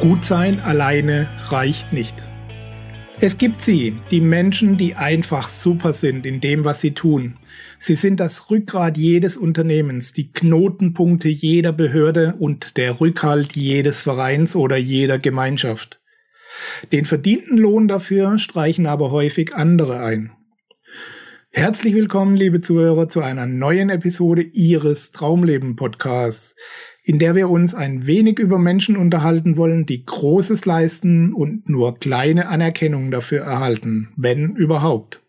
Gut sein alleine reicht nicht. Es gibt sie, die Menschen, die einfach super sind in dem, was sie tun. Sie sind das Rückgrat jedes Unternehmens, die Knotenpunkte jeder Behörde und der Rückhalt jedes Vereins oder jeder Gemeinschaft. Den verdienten Lohn dafür streichen aber häufig andere ein. Herzlich willkommen, liebe Zuhörer, zu einer neuen Episode Ihres Traumleben Podcasts in der wir uns ein wenig über Menschen unterhalten wollen, die Großes leisten und nur kleine Anerkennung dafür erhalten, wenn überhaupt.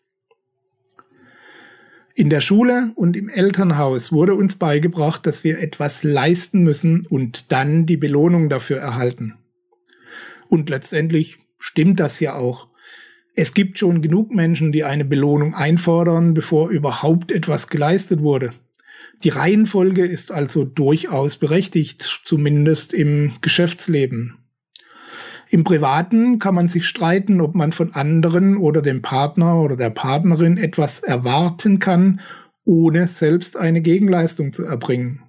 In der Schule und im Elternhaus wurde uns beigebracht, dass wir etwas leisten müssen und dann die Belohnung dafür erhalten. Und letztendlich stimmt das ja auch. Es gibt schon genug Menschen, die eine Belohnung einfordern, bevor überhaupt etwas geleistet wurde. Die Reihenfolge ist also durchaus berechtigt, zumindest im Geschäftsleben. Im Privaten kann man sich streiten, ob man von anderen oder dem Partner oder der Partnerin etwas erwarten kann, ohne selbst eine Gegenleistung zu erbringen.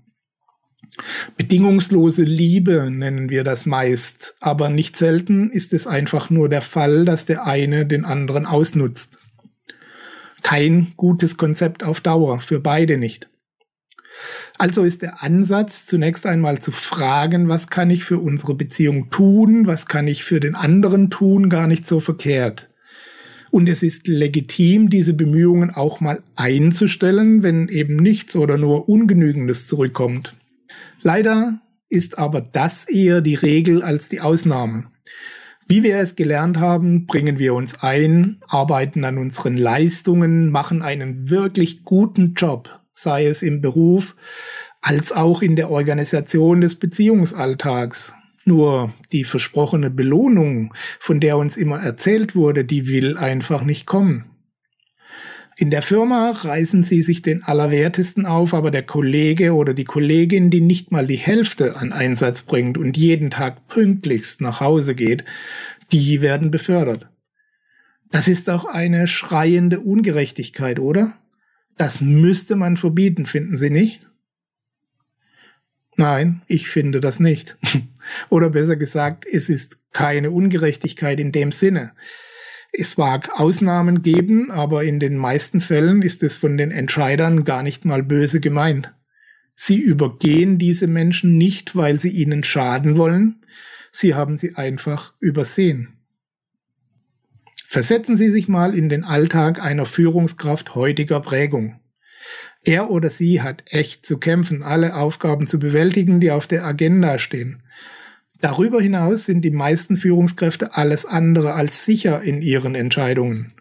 Bedingungslose Liebe nennen wir das meist, aber nicht selten ist es einfach nur der Fall, dass der eine den anderen ausnutzt. Kein gutes Konzept auf Dauer, für beide nicht. Also ist der Ansatz zunächst einmal zu fragen, was kann ich für unsere Beziehung tun, was kann ich für den anderen tun, gar nicht so verkehrt. Und es ist legitim, diese Bemühungen auch mal einzustellen, wenn eben nichts oder nur Ungenügendes zurückkommt. Leider ist aber das eher die Regel als die Ausnahme. Wie wir es gelernt haben, bringen wir uns ein, arbeiten an unseren Leistungen, machen einen wirklich guten Job, sei es im Beruf als auch in der Organisation des Beziehungsalltags. Nur die versprochene Belohnung, von der uns immer erzählt wurde, die will einfach nicht kommen. In der Firma reißen sie sich den Allerwertesten auf, aber der Kollege oder die Kollegin, die nicht mal die Hälfte an Einsatz bringt und jeden Tag pünktlichst nach Hause geht, die werden befördert. Das ist auch eine schreiende Ungerechtigkeit, oder? Das müsste man verbieten, finden Sie nicht? Nein, ich finde das nicht. Oder besser gesagt, es ist keine Ungerechtigkeit in dem Sinne. Es mag Ausnahmen geben, aber in den meisten Fällen ist es von den Entscheidern gar nicht mal böse gemeint. Sie übergehen diese Menschen nicht, weil sie ihnen schaden wollen, sie haben sie einfach übersehen. Versetzen Sie sich mal in den Alltag einer Führungskraft heutiger Prägung. Er oder sie hat echt zu kämpfen, alle Aufgaben zu bewältigen, die auf der Agenda stehen. Darüber hinaus sind die meisten Führungskräfte alles andere als sicher in ihren Entscheidungen.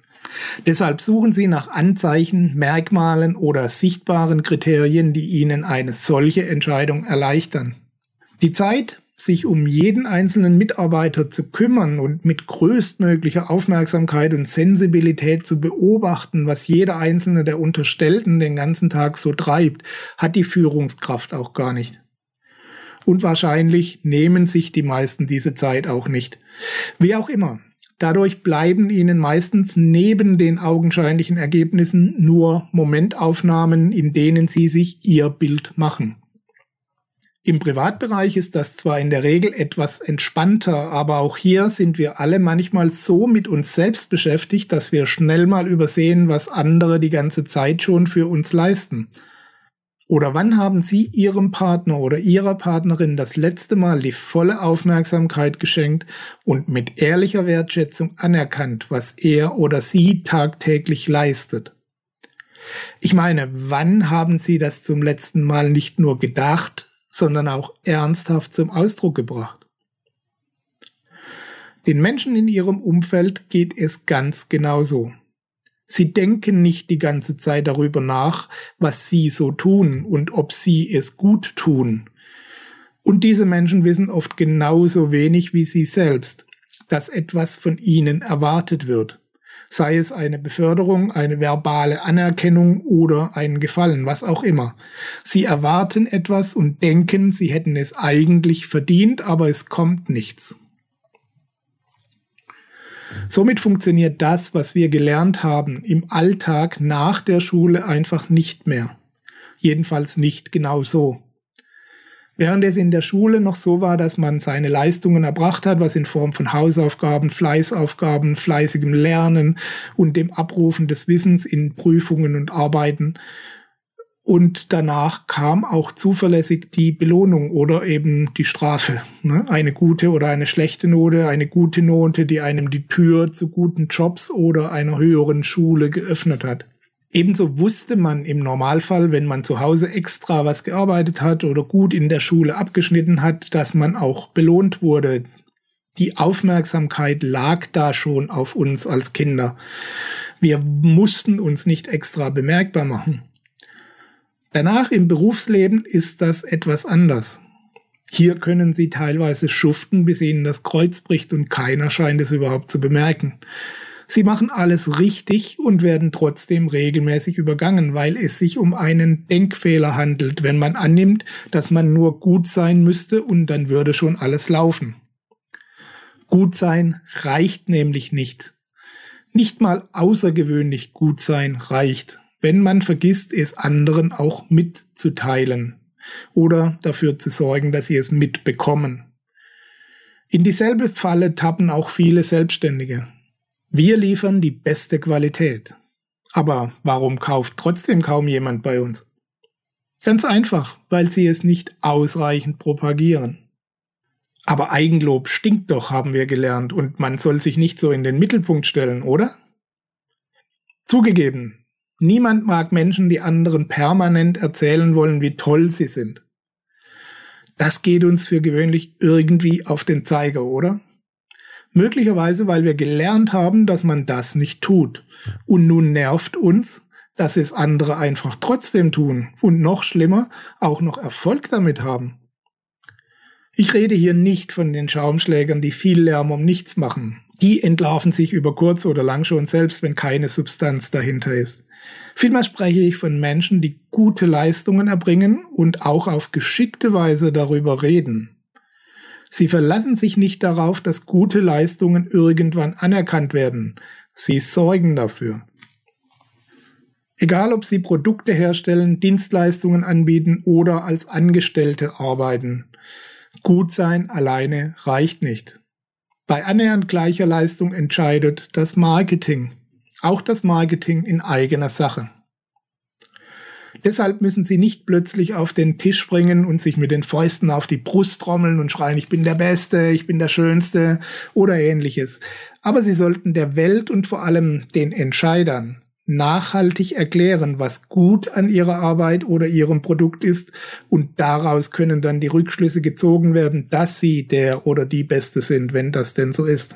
Deshalb suchen sie nach Anzeichen, Merkmalen oder sichtbaren Kriterien, die ihnen eine solche Entscheidung erleichtern. Die Zeit, sich um jeden einzelnen Mitarbeiter zu kümmern und mit größtmöglicher Aufmerksamkeit und Sensibilität zu beobachten, was jeder einzelne der Unterstellten den ganzen Tag so treibt, hat die Führungskraft auch gar nicht. Und wahrscheinlich nehmen sich die meisten diese Zeit auch nicht. Wie auch immer. Dadurch bleiben ihnen meistens neben den augenscheinlichen Ergebnissen nur Momentaufnahmen, in denen sie sich ihr Bild machen. Im Privatbereich ist das zwar in der Regel etwas entspannter, aber auch hier sind wir alle manchmal so mit uns selbst beschäftigt, dass wir schnell mal übersehen, was andere die ganze Zeit schon für uns leisten. Oder wann haben Sie Ihrem Partner oder Ihrer Partnerin das letzte Mal die volle Aufmerksamkeit geschenkt und mit ehrlicher Wertschätzung anerkannt, was er oder sie tagtäglich leistet? Ich meine, wann haben Sie das zum letzten Mal nicht nur gedacht, sondern auch ernsthaft zum Ausdruck gebracht. Den Menschen in ihrem Umfeld geht es ganz genauso. Sie denken nicht die ganze Zeit darüber nach, was sie so tun und ob sie es gut tun. Und diese Menschen wissen oft genauso wenig wie sie selbst. dass etwas von ihnen erwartet wird. Sei es eine Beförderung, eine verbale Anerkennung oder ein Gefallen, was auch immer. Sie erwarten etwas und denken, sie hätten es eigentlich verdient, aber es kommt nichts. Somit funktioniert das, was wir gelernt haben, im Alltag nach der Schule einfach nicht mehr. Jedenfalls nicht genau so. Während es in der Schule noch so war, dass man seine Leistungen erbracht hat, was in Form von Hausaufgaben, Fleißaufgaben, fleißigem Lernen und dem Abrufen des Wissens in Prüfungen und Arbeiten. Und danach kam auch zuverlässig die Belohnung oder eben die Strafe. Ne? Eine gute oder eine schlechte Note, eine gute Note, die einem die Tür zu guten Jobs oder einer höheren Schule geöffnet hat. Ebenso wusste man im Normalfall, wenn man zu Hause extra was gearbeitet hat oder gut in der Schule abgeschnitten hat, dass man auch belohnt wurde. Die Aufmerksamkeit lag da schon auf uns als Kinder. Wir mussten uns nicht extra bemerkbar machen. Danach im Berufsleben ist das etwas anders. Hier können sie teilweise schuften, bis ihnen das Kreuz bricht und keiner scheint es überhaupt zu bemerken. Sie machen alles richtig und werden trotzdem regelmäßig übergangen, weil es sich um einen Denkfehler handelt, wenn man annimmt, dass man nur gut sein müsste und dann würde schon alles laufen. Gut sein reicht nämlich nicht. Nicht mal außergewöhnlich gut sein reicht, wenn man vergisst, es anderen auch mitzuteilen oder dafür zu sorgen, dass sie es mitbekommen. In dieselbe Falle tappen auch viele Selbstständige. Wir liefern die beste Qualität. Aber warum kauft trotzdem kaum jemand bei uns? Ganz einfach, weil sie es nicht ausreichend propagieren. Aber Eigenlob stinkt doch, haben wir gelernt, und man soll sich nicht so in den Mittelpunkt stellen, oder? Zugegeben, niemand mag Menschen, die anderen permanent erzählen wollen, wie toll sie sind. Das geht uns für gewöhnlich irgendwie auf den Zeiger, oder? Möglicherweise, weil wir gelernt haben, dass man das nicht tut. Und nun nervt uns, dass es andere einfach trotzdem tun und noch schlimmer, auch noch Erfolg damit haben. Ich rede hier nicht von den Schaumschlägern, die viel Lärm um nichts machen. Die entlarven sich über kurz oder lang schon selbst, wenn keine Substanz dahinter ist. Vielmehr spreche ich von Menschen, die gute Leistungen erbringen und auch auf geschickte Weise darüber reden. Sie verlassen sich nicht darauf, dass gute Leistungen irgendwann anerkannt werden. Sie sorgen dafür. Egal ob Sie Produkte herstellen, Dienstleistungen anbieten oder als Angestellte arbeiten. Gut sein alleine reicht nicht. Bei annähernd gleicher Leistung entscheidet das Marketing. Auch das Marketing in eigener Sache. Deshalb müssen sie nicht plötzlich auf den Tisch springen und sich mit den Fäusten auf die Brust trommeln und schreien, ich bin der Beste, ich bin der Schönste oder ähnliches. Aber sie sollten der Welt und vor allem den Entscheidern nachhaltig erklären, was gut an ihrer Arbeit oder ihrem Produkt ist und daraus können dann die Rückschlüsse gezogen werden, dass sie der oder die Beste sind, wenn das denn so ist.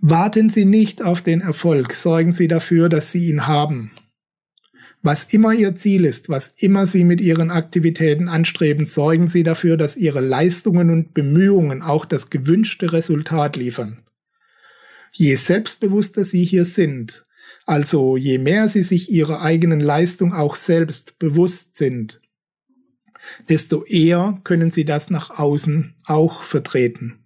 Warten Sie nicht auf den Erfolg, sorgen Sie dafür, dass Sie ihn haben. Was immer Ihr Ziel ist, was immer Sie mit Ihren Aktivitäten anstreben, sorgen Sie dafür, dass Ihre Leistungen und Bemühungen auch das gewünschte Resultat liefern. Je selbstbewusster Sie hier sind, also je mehr Sie sich Ihrer eigenen Leistung auch selbst bewusst sind, desto eher können Sie das nach außen auch vertreten.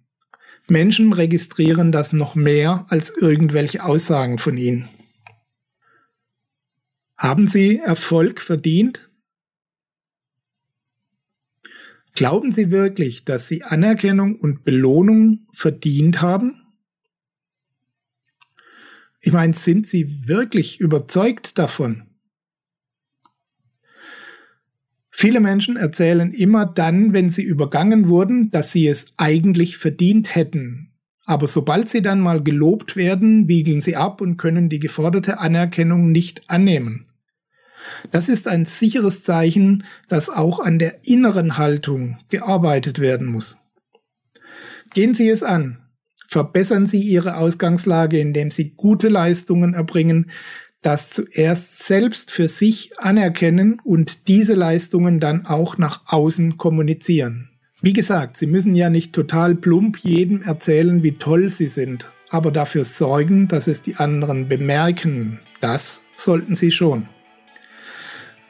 Menschen registrieren das noch mehr als irgendwelche Aussagen von Ihnen. Haben Sie Erfolg verdient? Glauben Sie wirklich, dass Sie Anerkennung und Belohnung verdient haben? Ich meine, sind Sie wirklich überzeugt davon? Viele Menschen erzählen immer dann, wenn sie übergangen wurden, dass sie es eigentlich verdient hätten. Aber sobald sie dann mal gelobt werden, wiegeln sie ab und können die geforderte Anerkennung nicht annehmen. Das ist ein sicheres Zeichen, dass auch an der inneren Haltung gearbeitet werden muss. Gehen Sie es an. Verbessern Sie Ihre Ausgangslage, indem Sie gute Leistungen erbringen, das zuerst selbst für sich anerkennen und diese Leistungen dann auch nach außen kommunizieren. Wie gesagt, Sie müssen ja nicht total plump jedem erzählen, wie toll Sie sind, aber dafür sorgen, dass es die anderen bemerken. Das sollten Sie schon.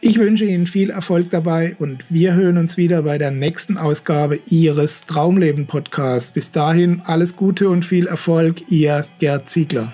Ich wünsche Ihnen viel Erfolg dabei und wir hören uns wieder bei der nächsten Ausgabe Ihres Traumleben Podcasts. Bis dahin alles Gute und viel Erfolg, Ihr Gerd Ziegler.